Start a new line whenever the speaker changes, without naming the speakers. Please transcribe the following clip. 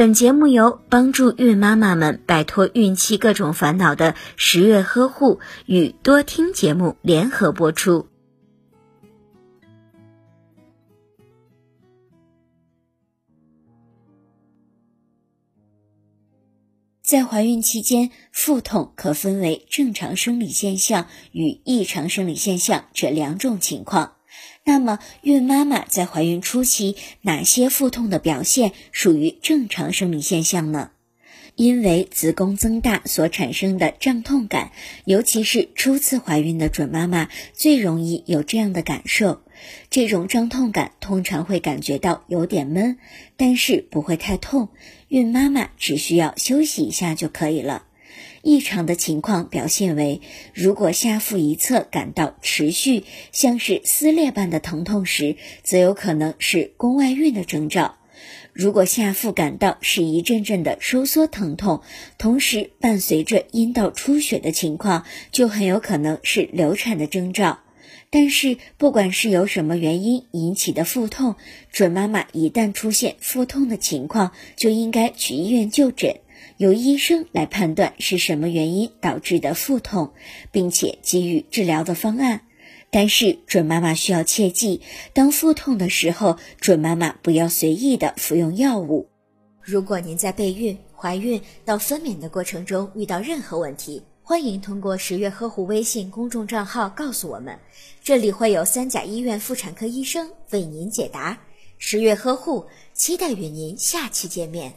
本节目由帮助孕妈妈们摆脱孕期各种烦恼的十月呵护与多听节目联合播出。在怀孕期间，腹痛可分为正常生理现象与异常生理现象这两种情况。那么，孕妈妈在怀孕初期，哪些腹痛的表现属于正常生理现象呢？因为子宫增大所产生的胀痛感，尤其是初次怀孕的准妈妈最容易有这样的感受。这种胀痛感通常会感觉到有点闷，但是不会太痛，孕妈妈只需要休息一下就可以了。异常的情况表现为，如果下腹一侧感到持续像是撕裂般的疼痛时，则有可能是宫外孕的征兆；如果下腹感到是一阵阵的收缩疼痛，同时伴随着阴道出血的情况，就很有可能是流产的征兆。但是，不管是由什么原因引起的腹痛，准妈妈一旦出现腹痛的情况，就应该去医院就诊。由医生来判断是什么原因导致的腹痛，并且给予治疗的方案。但是准妈妈需要切记，当腹痛的时候，准妈妈不要随意的服用药物。如果您在备孕、怀孕到分娩的过程中遇到任何问题，欢迎通过十月呵护微信公众账号告诉我们，这里会有三甲医院妇产科医生为您解答。十月呵护，期待与您下期见面。